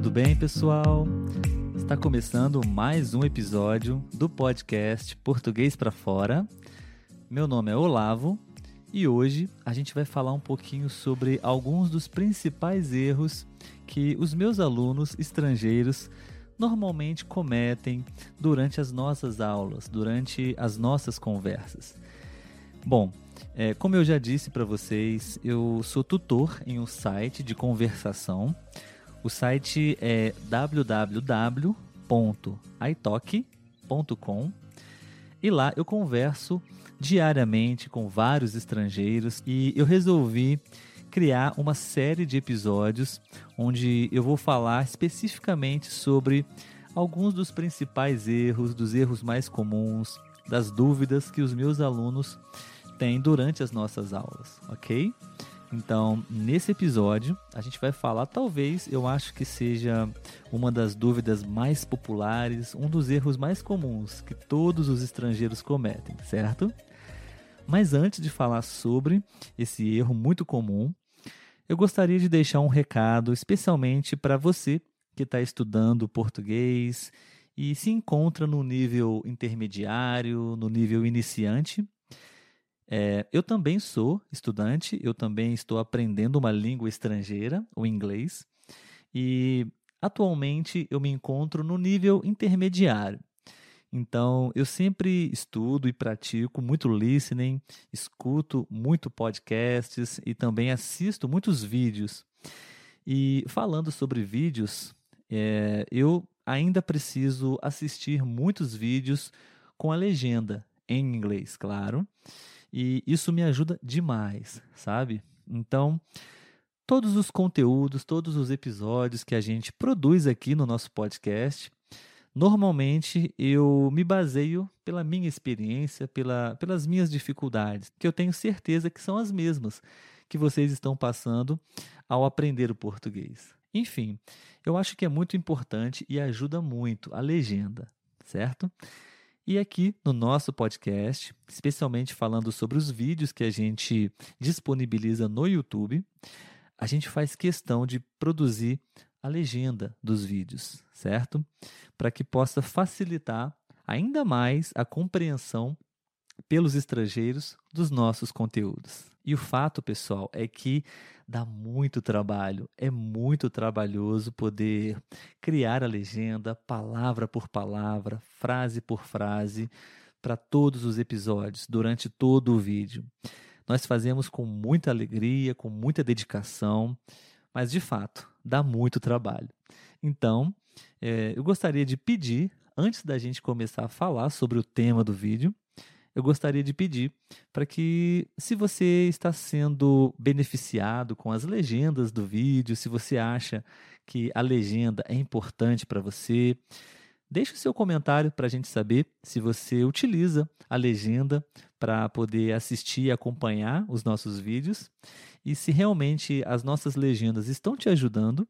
tudo bem, pessoal? Está começando mais um episódio do podcast Português para Fora. Meu nome é Olavo e hoje a gente vai falar um pouquinho sobre alguns dos principais erros que os meus alunos estrangeiros normalmente cometem durante as nossas aulas, durante as nossas conversas. Bom, é, como eu já disse para vocês, eu sou tutor em um site de conversação. O site é www.italk.com e lá eu converso diariamente com vários estrangeiros e eu resolvi criar uma série de episódios onde eu vou falar especificamente sobre alguns dos principais erros, dos erros mais comuns, das dúvidas que os meus alunos têm durante as nossas aulas, ok? Então, nesse episódio, a gente vai falar, talvez eu acho que seja uma das dúvidas mais populares, um dos erros mais comuns que todos os estrangeiros cometem, certo? Mas antes de falar sobre esse erro muito comum, eu gostaria de deixar um recado especialmente para você que está estudando português e se encontra no nível intermediário, no nível iniciante é, eu também sou estudante, eu também estou aprendendo uma língua estrangeira, o inglês, e atualmente eu me encontro no nível intermediário. Então, eu sempre estudo e pratico muito listening, escuto muito podcasts e também assisto muitos vídeos. E falando sobre vídeos, é, eu ainda preciso assistir muitos vídeos com a legenda em inglês, claro. E isso me ajuda demais, sabe? Então, todos os conteúdos, todos os episódios que a gente produz aqui no nosso podcast, normalmente eu me baseio pela minha experiência, pela, pelas minhas dificuldades, que eu tenho certeza que são as mesmas que vocês estão passando ao aprender o português. Enfim, eu acho que é muito importante e ajuda muito a legenda, certo? E aqui no nosso podcast, especialmente falando sobre os vídeos que a gente disponibiliza no YouTube, a gente faz questão de produzir a legenda dos vídeos, certo? Para que possa facilitar ainda mais a compreensão pelos estrangeiros dos nossos conteúdos. E o fato, pessoal, é que dá muito trabalho, é muito trabalhoso poder criar a legenda, palavra por palavra, frase por frase, para todos os episódios, durante todo o vídeo. Nós fazemos com muita alegria, com muita dedicação, mas de fato dá muito trabalho. Então, é, eu gostaria de pedir, antes da gente começar a falar sobre o tema do vídeo, eu gostaria de pedir para que, se você está sendo beneficiado com as legendas do vídeo, se você acha que a legenda é importante para você, deixe o seu comentário para a gente saber se você utiliza a legenda para poder assistir e acompanhar os nossos vídeos e se realmente as nossas legendas estão te ajudando.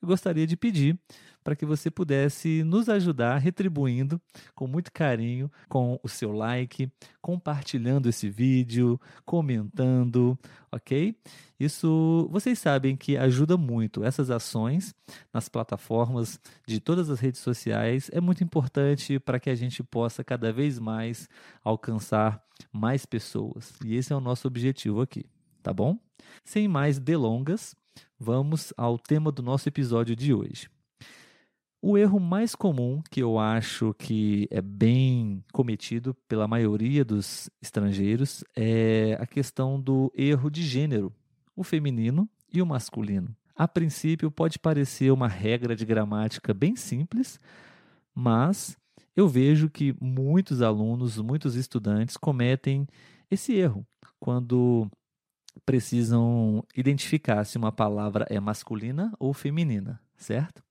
Eu gostaria de pedir para que você pudesse nos ajudar retribuindo com muito carinho com o seu like, compartilhando esse vídeo, comentando, ok? Isso vocês sabem que ajuda muito. Essas ações nas plataformas de todas as redes sociais é muito importante para que a gente possa cada vez mais alcançar mais pessoas. E esse é o nosso objetivo aqui, tá bom? Sem mais delongas, vamos ao tema do nosso episódio de hoje. O erro mais comum que eu acho que é bem cometido pela maioria dos estrangeiros é a questão do erro de gênero, o feminino e o masculino. A princípio, pode parecer uma regra de gramática bem simples, mas eu vejo que muitos alunos, muitos estudantes cometem esse erro quando precisam identificar se uma palavra é masculina ou feminina, certo?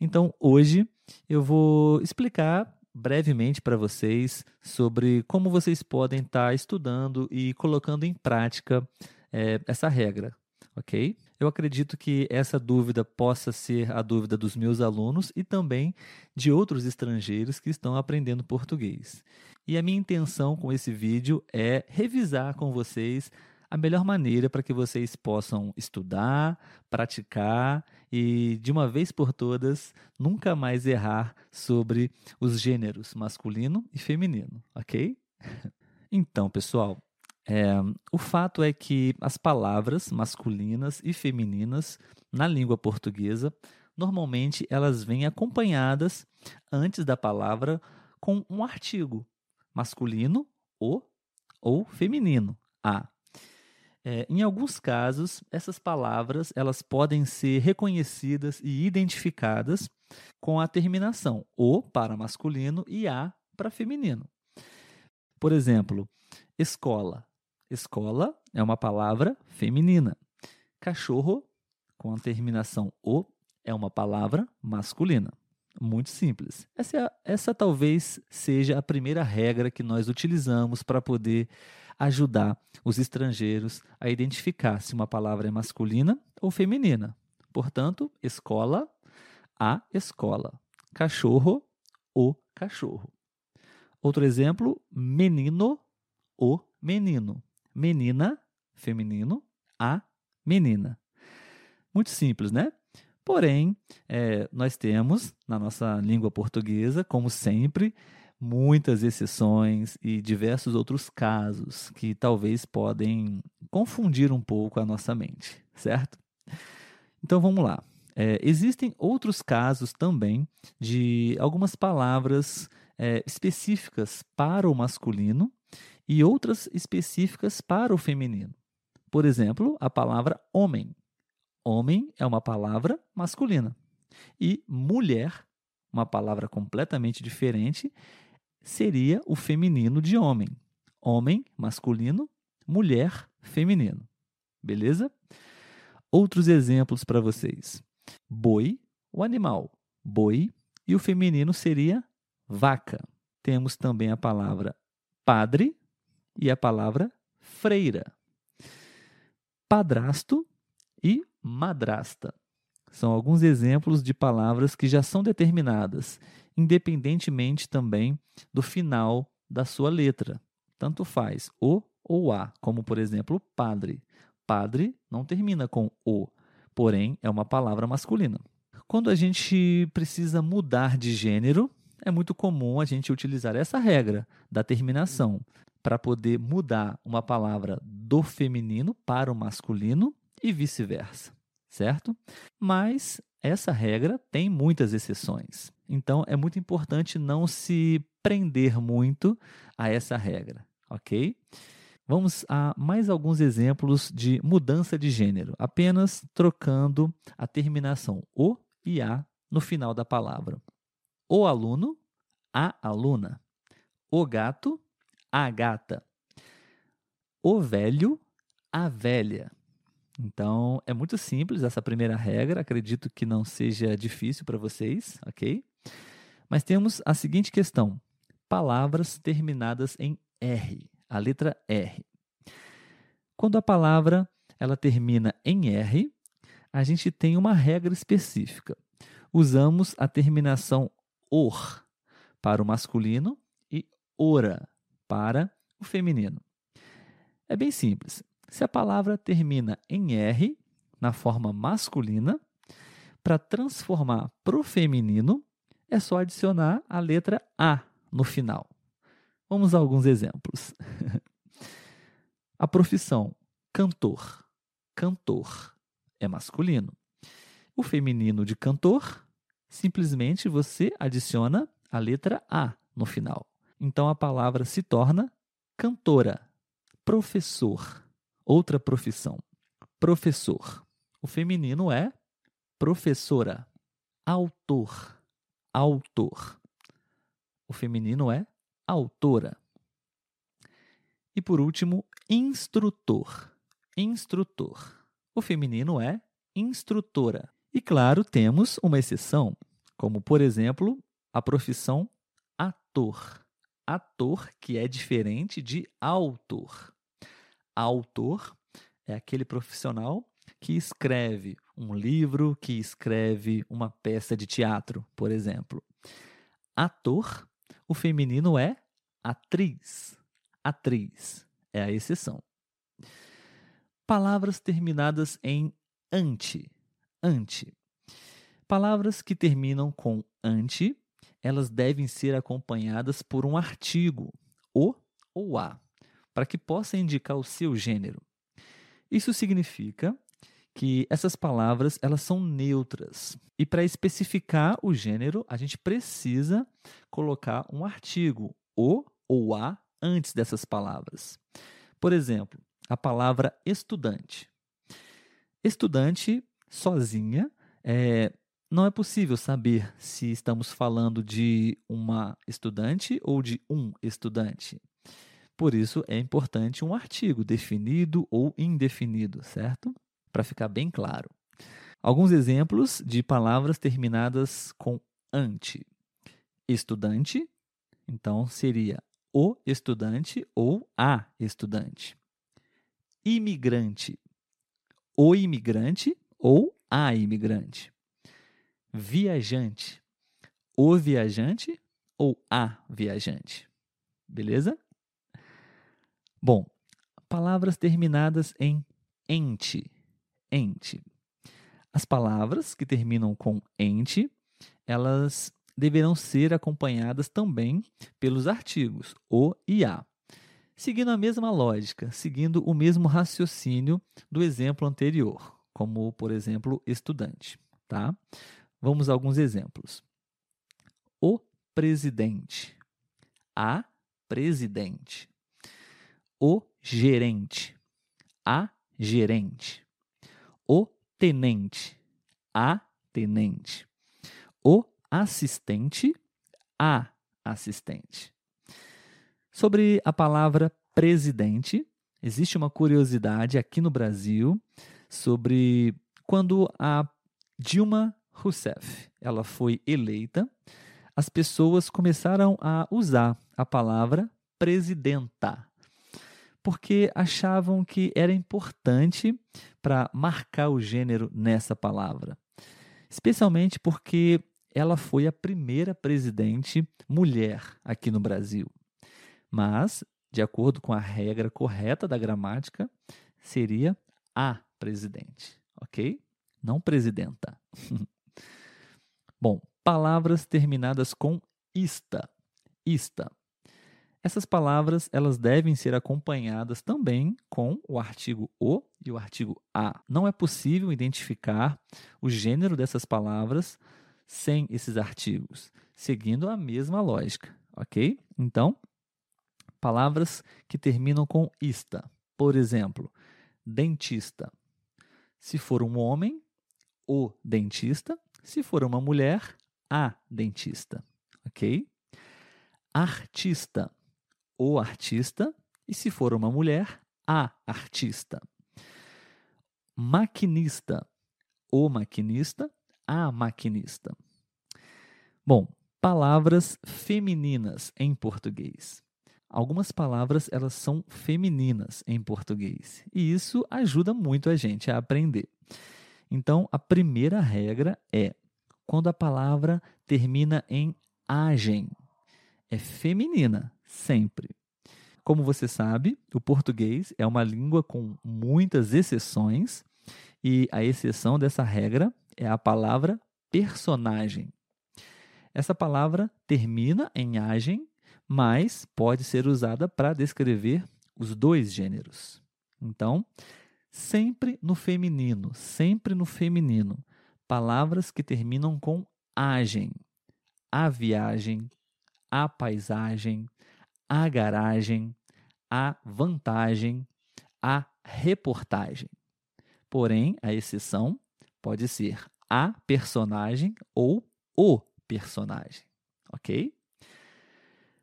Então, hoje eu vou explicar brevemente para vocês sobre como vocês podem estar tá estudando e colocando em prática é, essa regra, ok? Eu acredito que essa dúvida possa ser a dúvida dos meus alunos e também de outros estrangeiros que estão aprendendo português. E a minha intenção com esse vídeo é revisar com vocês a melhor maneira para que vocês possam estudar, praticar e, de uma vez por todas, nunca mais errar sobre os gêneros masculino e feminino, ok? Então, pessoal, é, o fato é que as palavras masculinas e femininas na língua portuguesa normalmente elas vêm acompanhadas antes da palavra com um artigo masculino o ou feminino a. É, em alguns casos, essas palavras elas podem ser reconhecidas e identificadas com a terminação o para masculino e a para feminino. Por exemplo, escola. Escola é uma palavra feminina. Cachorro, com a terminação o, é uma palavra masculina. Muito simples. Essa, é, essa talvez seja a primeira regra que nós utilizamos para poder ajudar os estrangeiros a identificar se uma palavra é masculina ou feminina. Portanto, escola, a escola. Cachorro, o cachorro. Outro exemplo, menino, o menino. Menina, feminino, a menina. Muito simples, né? Porém, é, nós temos na nossa língua portuguesa, como sempre, muitas exceções e diversos outros casos que talvez podem confundir um pouco a nossa mente, certo? Então vamos lá. É, existem outros casos também de algumas palavras é, específicas para o masculino e outras específicas para o feminino. Por exemplo, a palavra homem. Homem é uma palavra masculina. E mulher, uma palavra completamente diferente, seria o feminino de homem. Homem, masculino, mulher, feminino. Beleza? Outros exemplos para vocês. Boi, o animal. Boi, e o feminino seria vaca. Temos também a palavra padre e a palavra freira. Padrasto e madrasta. São alguns exemplos de palavras que já são determinadas independentemente também do final da sua letra. Tanto faz o ou a, como por exemplo padre. Padre não termina com o, porém é uma palavra masculina. Quando a gente precisa mudar de gênero, é muito comum a gente utilizar essa regra da terminação para poder mudar uma palavra do feminino para o masculino e vice-versa, certo? Mas essa regra tem muitas exceções. Então é muito importante não se prender muito a essa regra, ok? Vamos a mais alguns exemplos de mudança de gênero, apenas trocando a terminação o e a no final da palavra. O aluno, a aluna. O gato, a gata. O velho, a velha. Então, é muito simples essa primeira regra, acredito que não seja difícil para vocês, ok? Mas temos a seguinte questão: palavras terminadas em R, a letra R. Quando a palavra ela termina em R, a gente tem uma regra específica. Usamos a terminação or para o masculino e ora para o feminino. É bem simples. Se a palavra termina em R, na forma masculina, para transformar para o feminino, é só adicionar a letra A no final. Vamos a alguns exemplos. a profissão cantor. Cantor é masculino. O feminino de cantor, simplesmente você adiciona a letra A no final. Então a palavra se torna cantora. Professor Outra profissão. Professor. O feminino é professora. Autor. Autor. O feminino é autora. E por último, instrutor. Instrutor. O feminino é instrutora. E claro, temos uma exceção, como por exemplo, a profissão ator. Ator que é diferente de autor autor é aquele profissional que escreve um livro, que escreve uma peça de teatro, por exemplo. Ator, o feminino é atriz. Atriz é a exceção. Palavras terminadas em ante. Ante. Palavras que terminam com ante, elas devem ser acompanhadas por um artigo, o ou a, para que possa indicar o seu gênero. Isso significa que essas palavras elas são neutras. E para especificar o gênero, a gente precisa colocar um artigo, o ou a, antes dessas palavras. Por exemplo, a palavra estudante. Estudante sozinha é, não é possível saber se estamos falando de uma estudante ou de um estudante. Por isso é importante um artigo definido ou indefinido, certo? Para ficar bem claro. Alguns exemplos de palavras terminadas com ante. Estudante, então seria o estudante ou a estudante. Imigrante, o imigrante ou a imigrante. Viajante, o viajante ou a viajante. Beleza? Bom, palavras terminadas em ente. Ente. As palavras que terminam com ente, elas deverão ser acompanhadas também pelos artigos o e a. Seguindo a mesma lógica, seguindo o mesmo raciocínio do exemplo anterior, como, por exemplo, estudante, tá? Vamos a alguns exemplos. O presidente, a presidente o gerente, a gerente, o tenente, a tenente, o assistente, a assistente. Sobre a palavra presidente, existe uma curiosidade aqui no Brasil sobre quando a Dilma Rousseff ela foi eleita, as pessoas começaram a usar a palavra presidenta porque achavam que era importante para marcar o gênero nessa palavra. Especialmente porque ela foi a primeira presidente mulher aqui no Brasil. Mas, de acordo com a regra correta da gramática, seria a presidente, ok? Não presidenta. Bom, palavras terminadas com ista. Ista. Essas palavras elas devem ser acompanhadas também com o artigo o e o artigo a. Não é possível identificar o gênero dessas palavras sem esses artigos, seguindo a mesma lógica, ok? Então, palavras que terminam com ista. Por exemplo, dentista. Se for um homem, o dentista. Se for uma mulher, a dentista, ok? Artista o artista, e se for uma mulher, a artista. Maquinista, o maquinista, a maquinista. Bom, palavras femininas em português. Algumas palavras elas são femininas em português e isso ajuda muito a gente a aprender. Então, a primeira regra é quando a palavra termina em agem, é feminina, sempre. Como você sabe, o português é uma língua com muitas exceções, e a exceção dessa regra é a palavra personagem. Essa palavra termina em agem, mas pode ser usada para descrever os dois gêneros. Então, sempre no feminino, sempre no feminino, palavras que terminam com agem. A viagem, a paisagem, a garagem, a vantagem, a reportagem. Porém, a exceção pode ser a personagem ou o personagem, ok?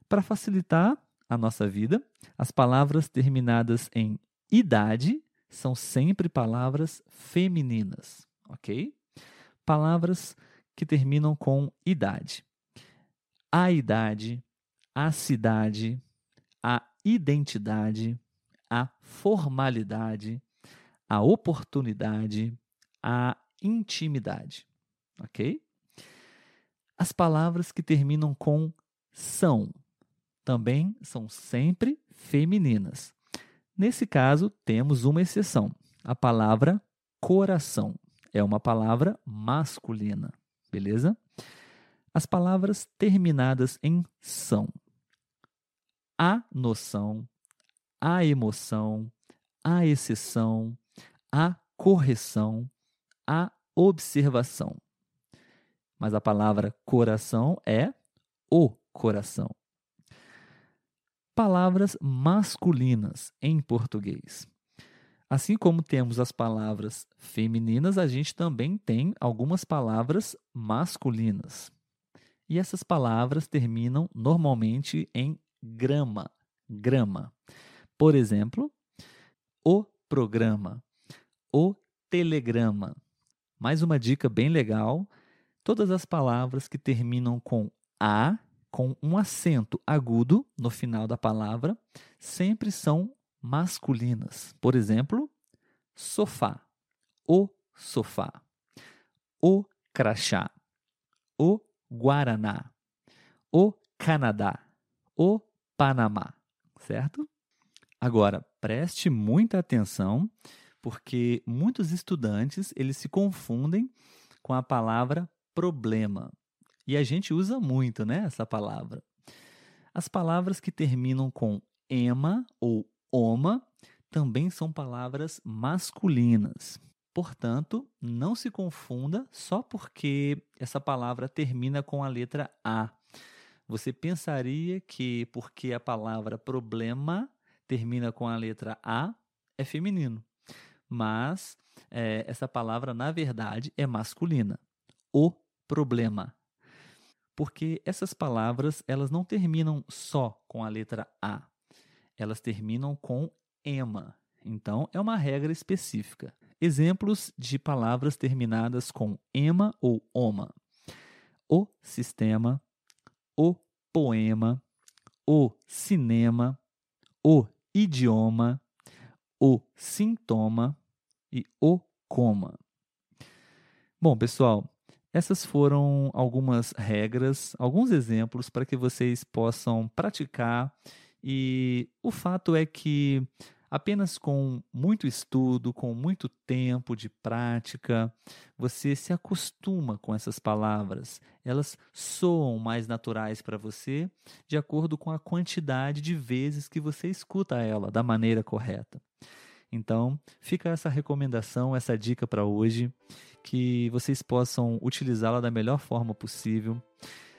Para facilitar a nossa vida, as palavras terminadas em idade são sempre palavras femininas, ok? Palavras que terminam com idade. A idade, a cidade, a identidade, a formalidade, a oportunidade, a intimidade. Ok? As palavras que terminam com são também são sempre femininas. Nesse caso, temos uma exceção. a palavra coração. É uma palavra masculina, beleza? As palavras terminadas em são a noção, a emoção, a exceção, a correção, a observação. Mas a palavra coração é o coração. Palavras masculinas em português. Assim como temos as palavras femininas, a gente também tem algumas palavras masculinas. E essas palavras terminam normalmente em grama, grama. Por exemplo, o programa, o telegrama. Mais uma dica bem legal: todas as palavras que terminam com a, com um acento agudo no final da palavra, sempre são masculinas. Por exemplo, sofá, o sofá, o crachá, o guaraná, o Canadá, o Panamá, certo? Agora, preste muita atenção, porque muitos estudantes, eles se confundem com a palavra problema. E a gente usa muito, né, essa palavra. As palavras que terminam com ema ou oma também são palavras masculinas. Portanto, não se confunda só porque essa palavra termina com a letra A. Você pensaria que porque a palavra problema termina com a letra A, é feminino. Mas é, essa palavra, na verdade, é masculina. O problema. Porque essas palavras, elas não terminam só com a letra A. Elas terminam com ema. Então, é uma regra específica. Exemplos de palavras terminadas com ema ou oma. O sistema, o poema, o cinema, o idioma, o sintoma e o coma. Bom, pessoal, essas foram algumas regras, alguns exemplos para que vocês possam praticar. E o fato é que Apenas com muito estudo, com muito tempo de prática, você se acostuma com essas palavras. Elas soam mais naturais para você de acordo com a quantidade de vezes que você escuta ela da maneira correta. Então, fica essa recomendação, essa dica para hoje, que vocês possam utilizá-la da melhor forma possível.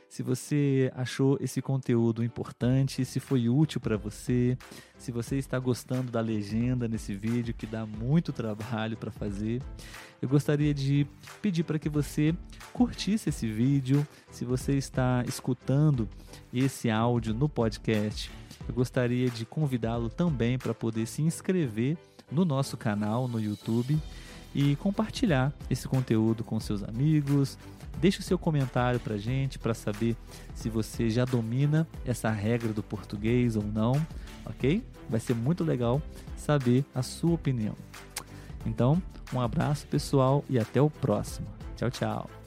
Se você achou esse conteúdo importante, se foi útil para você, se você está gostando da legenda nesse vídeo, que dá muito trabalho para fazer, eu gostaria de pedir para que você curtisse esse vídeo. Se você está escutando esse áudio no podcast, eu gostaria de convidá-lo também para poder se inscrever no nosso canal no YouTube e compartilhar esse conteúdo com seus amigos, Deixe o seu comentário para gente para saber se você já domina essa regra do português ou não, ok? Vai ser muito legal saber a sua opinião. Então, um abraço pessoal e até o próximo. Tchau, tchau.